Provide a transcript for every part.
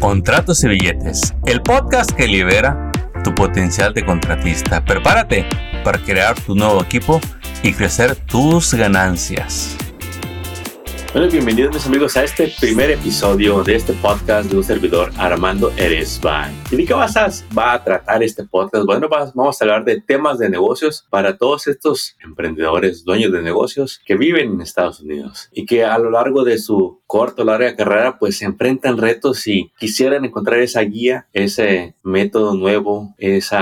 Contratos y Billetes, el podcast que libera tu potencial de contratista. Prepárate para crear tu nuevo equipo y crecer tus ganancias. Bueno, bienvenidos mis amigos a este primer episodio de este podcast de un servidor Armando Eresban. ¿Y de qué vas a, va a tratar este podcast? Bueno, vamos a hablar de temas de negocios para todos estos emprendedores, dueños de negocios que viven en Estados Unidos y que a lo largo de su corta o larga carrera pues se enfrentan retos y quisieran encontrar esa guía, ese método nuevo, ese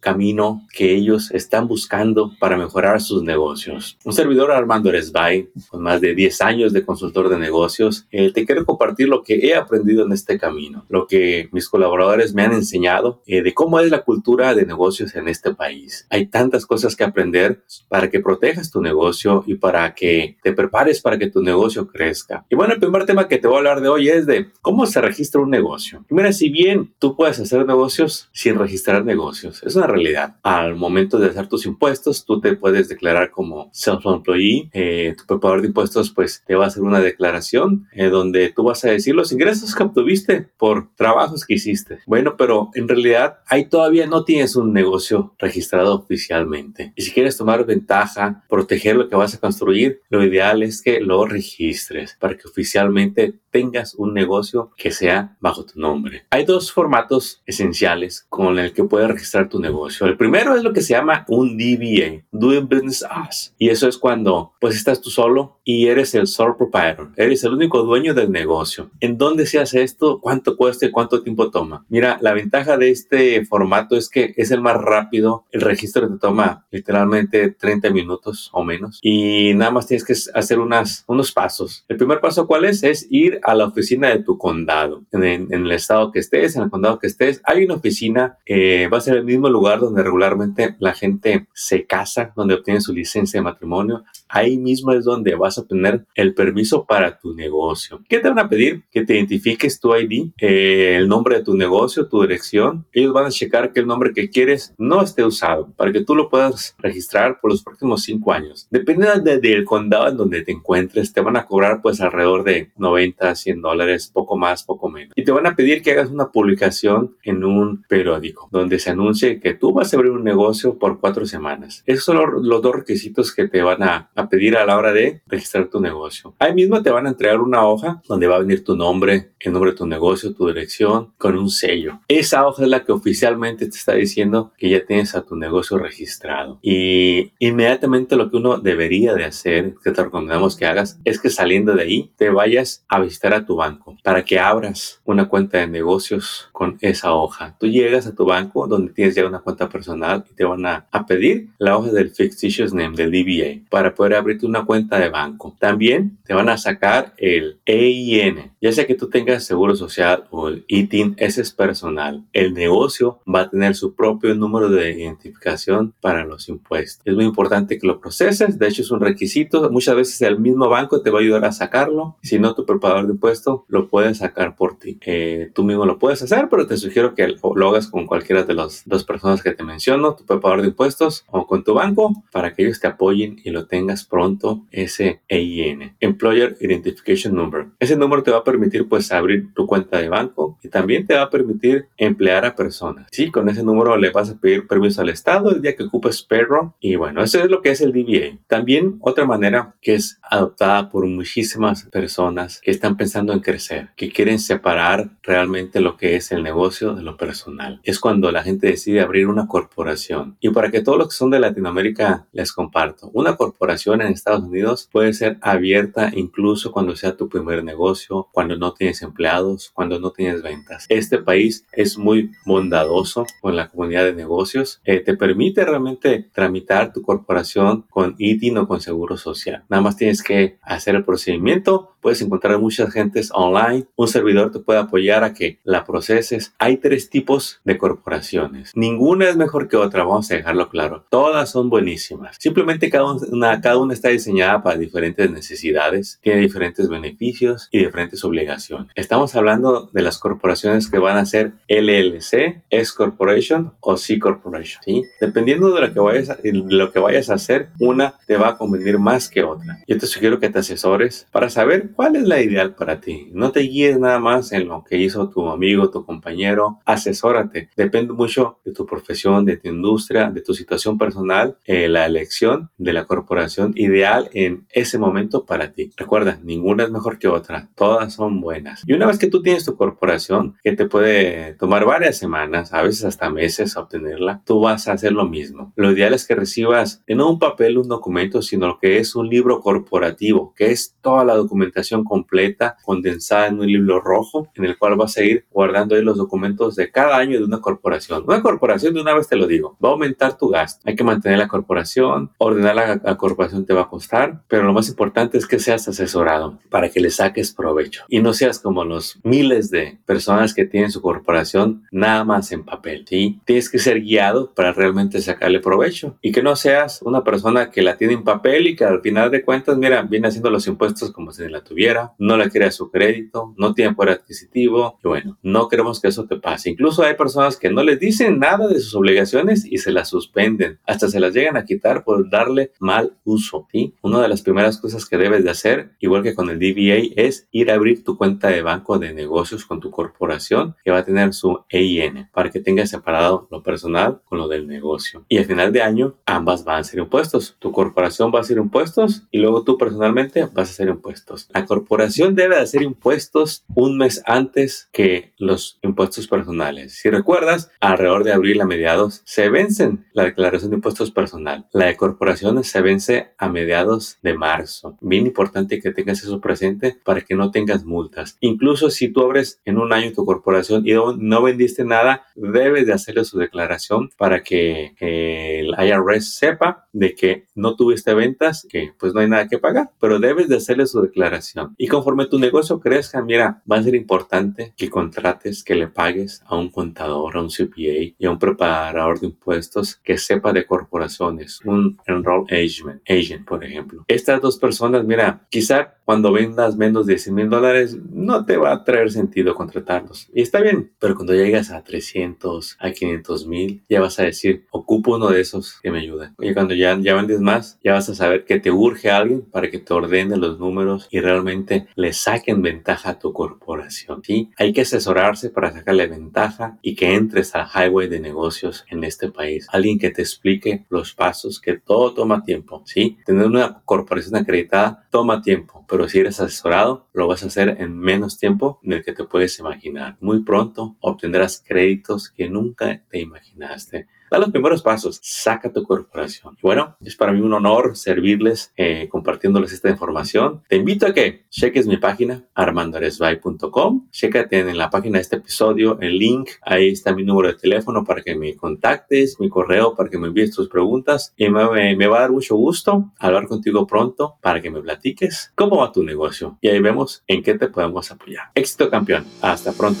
camino que ellos están buscando para mejorar sus negocios. Un servidor Armando Eresbay, con más de 10 años de consultor de negocios, eh, te quiero compartir lo que he aprendido en este camino, lo que mis colaboradores me han enseñado eh, de cómo es la cultura de negocios en este país. Hay tantas cosas que aprender para que protejas tu negocio y para que te prepares para que tu negocio crezca. Y bueno, el primer tema que te voy a hablar de hoy es de cómo se registra un negocio. mira, si bien tú puedes hacer negocios sin registrar negocios, es una realidad. Al momento de hacer tus impuestos, tú te puedes declarar como self-employee. Eh, tu preparador de impuestos pues te va a hacer una declaración eh, donde tú vas a decir los ingresos que obtuviste por trabajos que hiciste. Bueno, pero en realidad ahí todavía no tienes un negocio registrado oficialmente. Y si quieres tomar ventaja, proteger lo que vas a construir, lo ideal es que lo registres para que oficialmente tengas un negocio que sea bajo tu nombre. Hay dos formatos esenciales con el que puedes registrar tu negocio. El primero es lo que se llama un DBA, Doing Business As. Y eso es cuando pues estás tú solo y eres el sole proprietor, eres el único dueño del negocio. ¿En dónde se hace esto? ¿Cuánto cuesta y cuánto tiempo toma? Mira, la ventaja de este formato es que es el más rápido. El registro te toma literalmente 30 minutos o menos y nada más tienes que hacer unas, unos pasos. El primer paso, ¿cuál es? Es ir a la oficina de tu condado, en, el estado que estés, en el condado que estés. Hay una oficina, eh, va a ser el mismo lugar donde regularmente la gente se casa, donde obtiene su licencia de matrimonio. Ahí mismo es donde vas a obtener el permiso para tu negocio. ¿Qué te van a pedir? Que te identifiques tu ID, eh, el nombre de tu negocio, tu dirección. Ellos van a checar que el nombre que quieres no esté usado para que tú lo puedas registrar por los próximos cinco años. Depende del condado en donde te encuentres, te van a cobrar pues alrededor de 90 100 dólares, poco más, poco menos. Y te van a pedir que hagas una publicación en un periódico donde se anuncie que tú vas a abrir un negocio por cuatro semanas. Esos son los dos requisitos que te van a, a pedir a la hora de registrar tu negocio. Ahí mismo te van a entregar una hoja donde va a venir tu nombre, el nombre de tu negocio, tu dirección, con un sello. Esa hoja es la que oficialmente te está diciendo que ya tienes a tu negocio registrado. Y inmediatamente lo que uno debería de hacer, que te recomendamos que hagas, es que saliendo de ahí te vayas a visitar a tu banco para que abras una cuenta de negocios con esa hoja. Tú llegas a tu banco donde tienes ya una cuenta personal y te van a, pedir la hoja del Fictitious Name, del DBA, para poder abrirte una cuenta de banco. También te van a sacar el EIN, ya sea que tú tengas seguro social o el ITIN, ese es personal. El negocio va a tener su propio número de identificación para los impuestos. Es muy importante que lo proceses, de hecho es un requisito. Muchas veces el mismo banco te va a ayudar a sacarlo. Si no, tu preparador de impuesto lo puedes sacar por ti. Eh, tú mismo lo puedes hacer, pero te sugiero que lo hagas con cualquiera de las dos personas que te menciono, tu preparador de impuestos o con tu banco, para que ellos te apoyen y lo tengas pronto, ese EIN, Employer Identification Number. Ese número te va a permitir pues abrir tu cuenta de banco y también te va a permitir emplear a personas. Sí, con ese número le vas a pedir permiso al Estado el día que ocupes payroll y bueno, eso es lo que es el DBA. También otra manera que es adoptada por muchísimas personas que están pensando en crecer, que quieren separar realmente lo que es el negocio de lo personal. Es cuando la gente decide abrir una corporación. Y para que todos los que son de Latinoamérica les comparto, una corporación en Estados Unidos puede ser abierta incluso cuando sea tu primer negocio, cuando no tienes empleados, cuando no tienes ventas. Este país es muy bondadoso con la comunidad de negocios. Eh, te permite realmente tramitar tu corporación con ITIN o con seguro social. Nada más tienes que hacer el procedimiento. Puedes encontrar muchas gentes online. Un servidor te puede apoyar a que la proceses. Hay tres tipos de corporaciones. Ninguna es mejor que otra, vamos a dejarlo claro. Todas son buenísimas. Simplemente cada una, cada una está diseñada para diferentes necesidades, tiene diferentes beneficios y diferentes obligaciones. Estamos hablando de las corporaciones que van a ser LLC, S Corporation o C Corporation. ¿sí? Dependiendo de lo, que vayas a, de lo que vayas a hacer, una te va a convenir más que otra. Yo te sugiero que te asesores para saber cuál es la ideal para ti. No te guíes nada más en lo que hizo tu amigo, tu compañero, asesórate. Depende mucho de tu profesión, de tu industria, de tu situación personal, eh, la elección de la corporación ideal en ese momento para ti. Recuerda, ninguna es mejor que otra, todas son buenas. Y una vez que tú tienes tu corporación, que te puede tomar varias semanas, a veces hasta meses obtenerla, tú vas a hacer lo mismo. Lo ideal es que recibas no un papel, un documento, sino lo que es un libro corporativo, que es toda la documentación completa condensada en un libro rojo en el cual vas a ir guardando ahí los documentos de cada año de una corporación. Una corporación, de una vez te lo digo, va a aumentar tu gasto. Hay que mantener la corporación, ordenar la, la corporación te va a costar, pero lo más importante es que seas asesorado para que le saques provecho y no seas como los miles de personas que tienen su corporación nada más en papel. ¿sí? Tienes que ser guiado para realmente sacarle provecho y que no seas una persona que la tiene en papel y que al final de cuentas, mira, viene haciendo los impuestos como si la tuviera, no le crea su crédito, no tiene poder adquisitivo y bueno, no queremos que eso te pase. Incluso hay personas que no les dicen nada de sus obligaciones y se las suspenden, hasta se las llegan a quitar por darle mal uso. ¿Sí? Una de las primeras cosas que debes de hacer, igual que con el DBA, es ir a abrir tu cuenta de banco de negocios con tu corporación que va a tener su EIN para que tengas separado lo personal con lo del negocio. Y al final de año, ambas van a ser impuestos. Tu corporación va a hacer impuestos y luego tú personalmente vas a hacer impuestos. La corporación debe hacer impuestos un mes antes que los impuestos personales. Si recuerdas, alrededor de abril a mediados se vencen la declaración de impuestos personal. La de corporaciones se vence a mediados de marzo. Bien importante que tengas eso presente para que no tengas multas. Incluso si tú abres en un año tu corporación y no vendiste nada, debes de hacerle su declaración para que el IRS sepa de que no tuviste ventas, que pues no hay nada que pagar, pero debes de hacerle su declaración. Y conforme tu negocio crezca, mira, va a ser importante que contrates, que le pagues a un contador, a un CPA y a un preparador de impuestos que sepa de corporaciones, un enroll agent, por ejemplo. Estas dos personas, mira, quizá cuando vendas menos de 100 mil dólares, no te va a traer sentido contratarlos. Y está bien, pero cuando llegas a 300, a 500 mil, ya vas a decir, ocupo uno de esos que me ayuda. Y cuando ya, ya vendes más, ya vas a saber que te urge a alguien para que te ordene los números y realmente le saquen ventaja a tu corporación. ¿sí? Hay que asesorarse para sacarle ventaja y que entres al highway de negocios en este país. Alguien que te explique los pasos, que todo toma tiempo. ¿sí? Tener una corporación acreditada toma tiempo, pero si eres asesorado, lo vas a hacer en menos tiempo del que te puedes imaginar. Muy pronto obtendrás créditos que nunca te imaginaste. Da los primeros pasos, saca tu corporación. Bueno, es para mí un honor servirles eh, compartiéndoles esta información. Te invito a que cheques mi página armandoresbay.com. Chécate en la página de este episodio el link. Ahí está mi número de teléfono para que me contactes, mi correo para que me envíes tus preguntas. Y me, me va a dar mucho gusto hablar contigo pronto para que me platiques cómo va tu negocio. Y ahí vemos en qué te podemos apoyar. Éxito campeón. Hasta pronto.